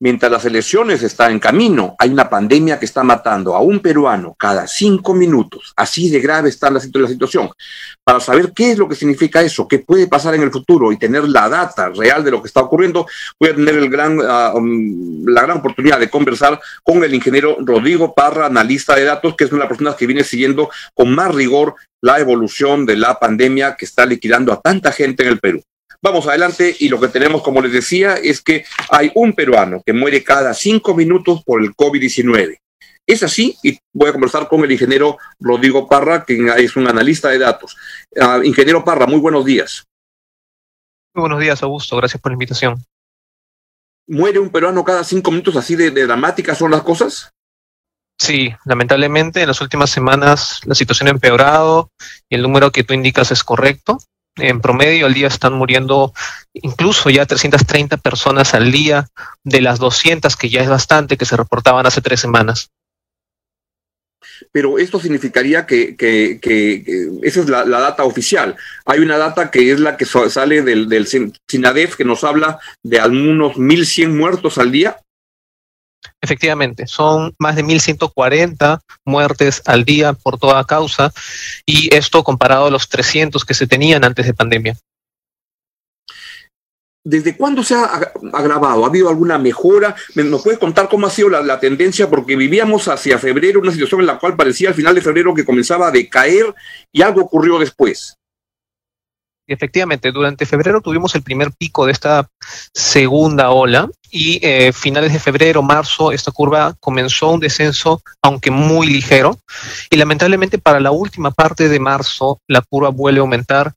Mientras las elecciones están en camino, hay una pandemia que está matando a un peruano cada cinco minutos. Así de grave está la, situación. Para saber qué es lo que significa eso, qué puede pasar en el futuro y tener la data real de lo que está ocurriendo, voy a tener el gran, ah, um, la gran oportunidad de conversar con el ingeniero Rodrigo Parra, analista de datos, que es una persona que viene siguiendo con más rigor la evolución de la pandemia que está liquidando a tanta gente en el Perú. Vamos adelante y lo que tenemos, como les decía, es que hay un peruano que muere cada cinco minutos por el COVID-19. Es así y voy a conversar con el ingeniero Rodrigo Parra, que es un analista de datos. Ah, ingeniero Parra, muy buenos días. Muy buenos días, Augusto. Gracias por la invitación. ¿Muere un peruano cada cinco minutos así de, de dramáticas son las cosas? Sí, lamentablemente en las últimas semanas la situación ha empeorado y el número que tú indicas es correcto en promedio al día están muriendo incluso ya 330 personas al día de las 200 que ya es bastante que se reportaban hace tres semanas. Pero esto significaría que, esa es la, data oficial. Hay una data que es la que sale del, del SINADEF que nos habla de algunos 1.100 muertos al día. Efectivamente, son más de 1.140 muertes al día por toda causa y esto comparado a los 300 que se tenían antes de pandemia. ¿Desde cuándo se ha agravado? ¿Ha habido alguna mejora? ¿Nos puede contar cómo ha sido la, tendencia? Porque vivíamos hacia febrero una situación en la cual parecía al final de febrero que comenzaba a decaer y algo ocurrió después. Efectivamente, durante febrero tuvimos el primer pico de esta segunda ola y eh, finales de febrero, marzo, esta curva comenzó un descenso, aunque muy ligero, y lamentablemente para la última parte de marzo la curva vuelve a aumentar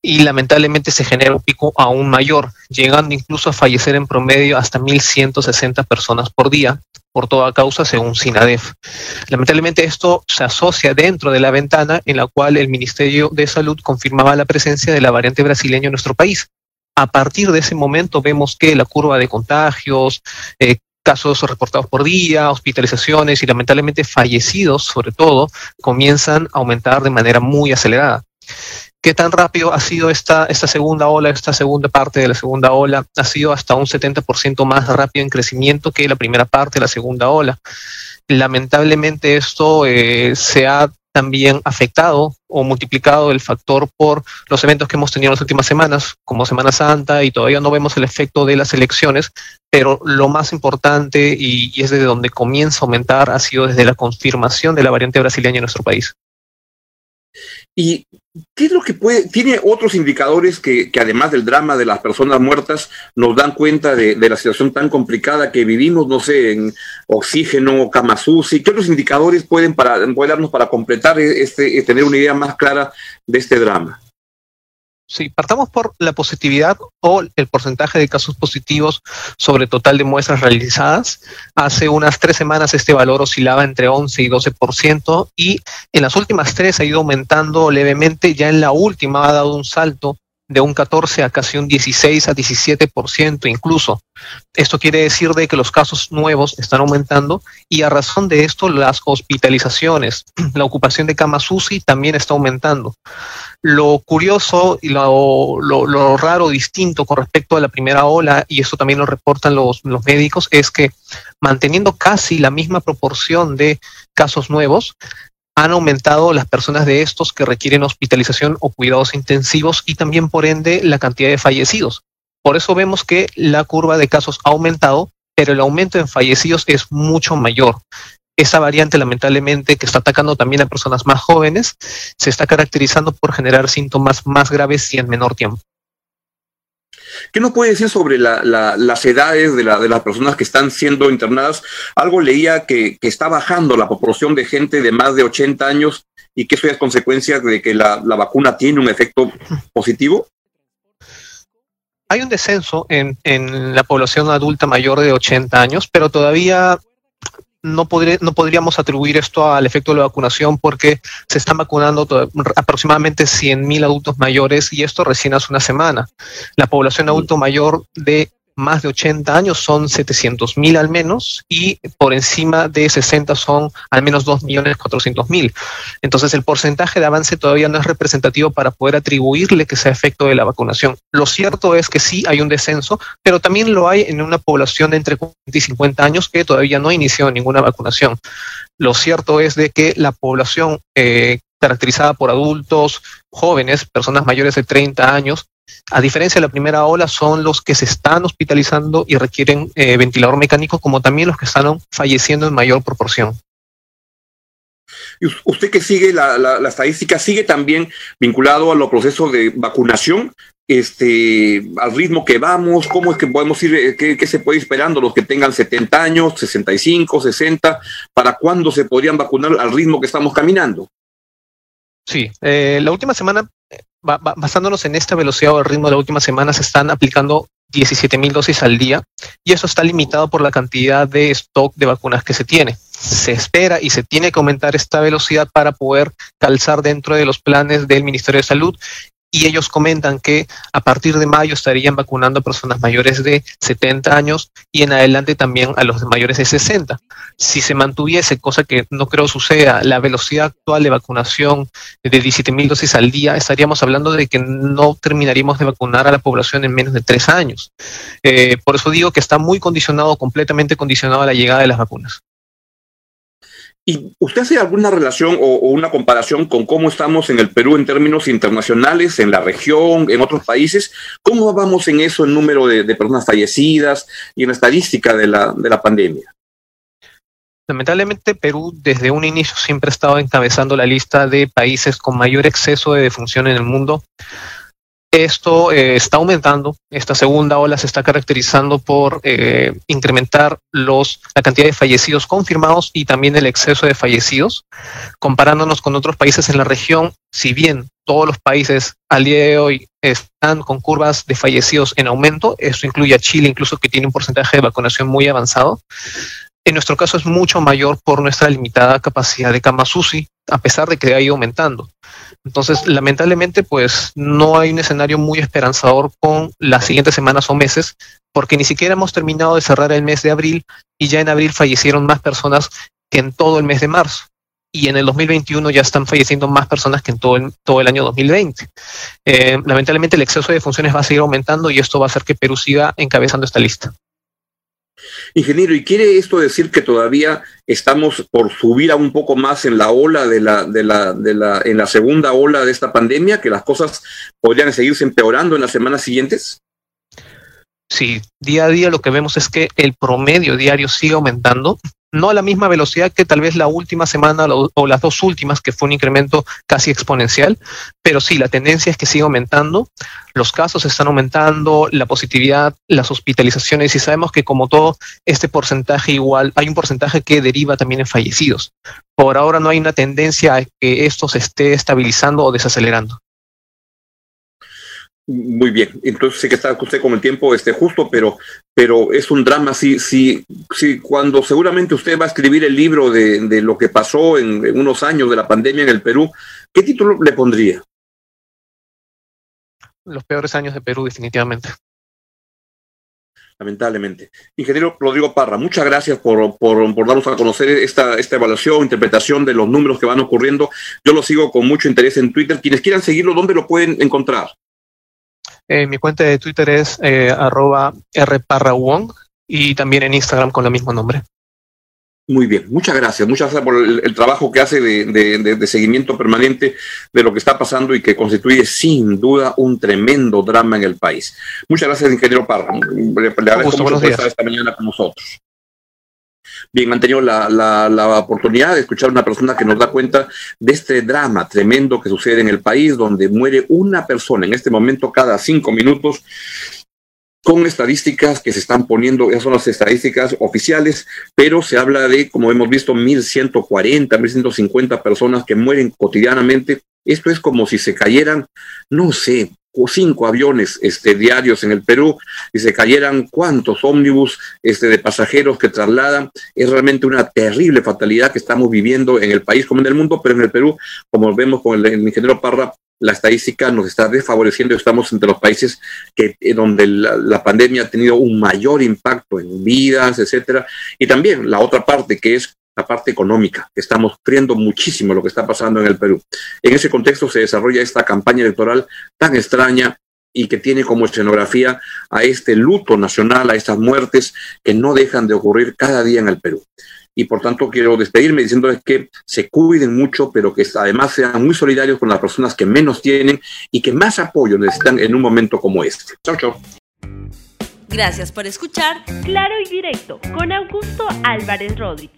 y lamentablemente se genera un pico aún mayor, llegando incluso a fallecer en promedio hasta 1.160 personas por día por toda causa según SINADEF. Lamentablemente esto se asocia dentro de la ventana en la cual el Ministerio de Salud confirmaba la presencia de la variante brasileña en nuestro país. A partir de ese momento vemos que la curva de contagios, eh, casos reportados por día, hospitalizaciones y lamentablemente fallecidos, sobre todo, comienzan a aumentar de manera muy acelerada. ¿Qué tan rápido ha sido esta, segunda ola, esta segunda parte de la segunda ola? Ha sido hasta un 70% más rápido en crecimiento que la primera parte la segunda ola. Lamentablemente esto eh, se ha también afectado o multiplicado el factor por los eventos que hemos tenido en las últimas semanas, como Semana Santa, y todavía no vemos el efecto de las elecciones, pero lo más importante y, y es desde donde comienza a aumentar ha sido desde la confirmación de la variante brasileña en nuestro país. ¿Y qué es lo que puede? ¿Tiene otros indicadores que, además del drama de las personas muertas nos dan cuenta de, la situación tan complicada que vivimos, no sé, en oxígeno, camasusi? ¿Qué otros indicadores pueden, para, pueden darnos para completar este, tener una idea más clara de este drama? Sí, partamos por la positividad o el porcentaje de casos positivos sobre total de muestras realizadas. Hace unas tres semanas este valor oscilaba entre 11 y 12% y en las últimas tres ha ido aumentando levemente. Ya en la última ha dado un salto de un 14 a casi un 16 a 17% incluso. Esto quiere decir de que los casos nuevos están aumentando y a razón de esto las hospitalizaciones, la ocupación de camas UCI también está aumentando. Lo curioso y lo, lo, raro, distinto con respecto a la primera ola, y esto también lo reportan los, los médicos, es que manteniendo casi la misma proporción de casos nuevos, han aumentado las personas de estos que requieren hospitalización o cuidados intensivos y también por ende la cantidad de fallecidos. Por eso vemos que la curva de casos ha aumentado, pero el aumento en fallecidos es mucho mayor. Esa variante, lamentablemente, que está atacando también a personas más jóvenes, se está caracterizando por generar síntomas más graves y en menor tiempo. ¿Qué nos puede decir sobre las edades de, las personas que están siendo internadas? Algo leía que, está bajando la proporción de gente de más de 80 años y que eso es consecuencia de que la, vacuna tiene un efecto positivo. Hay un descenso en, en la población adulta mayor de 80 años, pero todavía no, no podríamos atribuir esto al efecto de la vacunación porque se están vacunando aproximadamente 100.000 adultos mayores y esto recién hace una semana. La población adulto mayor de más de 80 años son 700 mil al menos y por encima de 60 son al menos 2 millones 400 mil. Entonces el porcentaje de avance todavía no es representativo para poder atribuirle que sea efecto de la vacunación. Lo cierto es que sí hay un descenso, pero también lo hay en una población de entre 40 y 50 años que todavía no ha iniciado ninguna vacunación. Lo cierto es de que la población eh, caracterizada por adultos, jóvenes, personas mayores de 30 años, a diferencia de la primera ola, son los que se están hospitalizando y requieren eh, ventilador mecánico, como también los que están falleciendo en mayor proporción. Y usted que sigue la, estadística, sigue también vinculado a los procesos de vacunación, este, al ritmo que vamos, cómo es que podemos ir, eh, qué, qué, se puede ir esperando los que tengan 70 años, 65, 60, para cuándo se podrían vacunar al ritmo que estamos caminando. Sí, eh, la última semana, basándonos en esta velocidad o el ritmo de la última semana, se están aplicando 17 mil dosis al día y eso está limitado por la cantidad de stock de vacunas que se tiene. Se espera y se tiene que aumentar esta velocidad para poder calzar dentro de los planes del Ministerio de Salud y ellos comentan que a partir de mayo estarían vacunando a personas mayores de 70 años y en adelante también a los mayores de 60. Si se mantuviese, cosa que no creo suceda, la velocidad actual de vacunación de 17 mil dosis al día, estaríamos hablando de que no terminaríamos de vacunar a la población en menos de tres años. Eh, por eso digo que está muy condicionado, completamente condicionado a la llegada de las vacunas. ¿Y usted hace alguna relación o, una comparación con cómo estamos en el Perú en términos internacionales, en la región, en otros países? ¿Cómo vamos en eso, en número de, personas fallecidas y en la estadística de la, de la pandemia? Lamentablemente, Perú desde un inicio siempre ha estado encabezando la lista de países con mayor exceso de defunción en el mundo. Esto eh, está aumentando. Esta segunda ola se está caracterizando por eh, incrementar los, la cantidad de fallecidos confirmados y también el exceso de fallecidos. Comparándonos con otros países en la región, si bien todos los países al día de hoy están con curvas de fallecidos en aumento, esto incluye a Chile incluso que tiene un porcentaje de vacunación muy avanzado, en nuestro caso es mucho mayor por nuestra limitada capacidad de camas UCI, a pesar de que ha ido aumentando. Entonces, lamentablemente, pues no hay un escenario muy esperanzador con las siguientes semanas o meses, porque ni siquiera hemos terminado de cerrar el mes de abril y ya en abril fallecieron más personas que en todo el mes de marzo. Y en el 2021 ya están falleciendo más personas que en todo el, año 2020. Eh, lamentablemente el exceso de funciones va a seguir aumentando y esto va a hacer que Perú siga encabezando esta lista. Ingeniero, ¿y quiere esto decir que todavía estamos por subir a un poco más en la ola de la, de la, de la, en la segunda ola de esta pandemia, que las cosas podrían seguirse empeorando en las semanas siguientes? Sí, día a día lo que vemos es que el promedio diario sigue aumentando no a la misma velocidad que tal vez la última semana o las dos últimas, que fue un incremento casi exponencial, pero sí, la tendencia es que sigue aumentando, los casos están aumentando, la positividad, las hospitalizaciones, y sabemos que como todo, este porcentaje igual, hay un porcentaje que deriva también en fallecidos. Por ahora no hay una tendencia a que esto se esté estabilizando o desacelerando. Muy bien, entonces sé que está usted con el tiempo este, justo, pero, pero es un drama. Si, si, si cuando seguramente usted va a escribir el libro de, de lo que pasó en, en, unos años de la pandemia en el Perú, ¿qué título le pondría? Los peores años de Perú, definitivamente. Lamentablemente. Ingeniero Rodrigo Parra, muchas gracias por, por, por, darnos a conocer esta, esta evaluación, interpretación de los números que van ocurriendo. Yo lo sigo con mucho interés en Twitter. Quienes quieran seguirlo, ¿dónde lo pueden encontrar? Eh, mi cuenta de Twitter es eh, arroba rparrawong y también en Instagram con el mismo nombre. Muy bien, muchas gracias. Muchas gracias por el, el trabajo que hace de, de, de, seguimiento permanente de lo que está pasando y que constituye sin duda un tremendo drama en el país. Muchas gracias, ingeniero Parra. Le, le agradezco mucho por estar esta mañana con nosotros. Bien, han tenido la, la, oportunidad de escuchar a una persona que nos da cuenta de este drama tremendo que sucede en el país, donde muere una persona en este momento cada cinco minutos con estadísticas que se están poniendo, esas son las estadísticas oficiales, pero se habla de, como hemos visto, 1.140, 1.150 personas que mueren cotidianamente. Esto es como si se cayeran, no sé, cinco aviones este, diarios en el Perú y se cayeran cuántos ómnibus este, de pasajeros que trasladan. Es realmente una terrible fatalidad que estamos viviendo en el país como en el mundo, pero en el Perú, como vemos con el, ingeniero Parra, la estadística nos está desfavoreciendo. Estamos entre los países que, eh, donde la, pandemia ha tenido un mayor impacto en vidas, etcétera. Y también la otra parte, que es la parte económica, que estamos sufriendo muchísimo lo que está pasando en el Perú. En ese contexto se desarrolla esta campaña electoral tan extraña y que tiene como escenografía a este luto nacional, a estas muertes que no dejan de ocurrir cada día en el Perú y por tanto quiero despedirme diciéndoles que se cuiden mucho, pero que además sean muy solidarios con las personas que menos tienen y que más apoyo necesitan en un momento como este. Chao, chao. Gracias por escuchar Claro y Directo con Augusto Álvarez Rodríguez.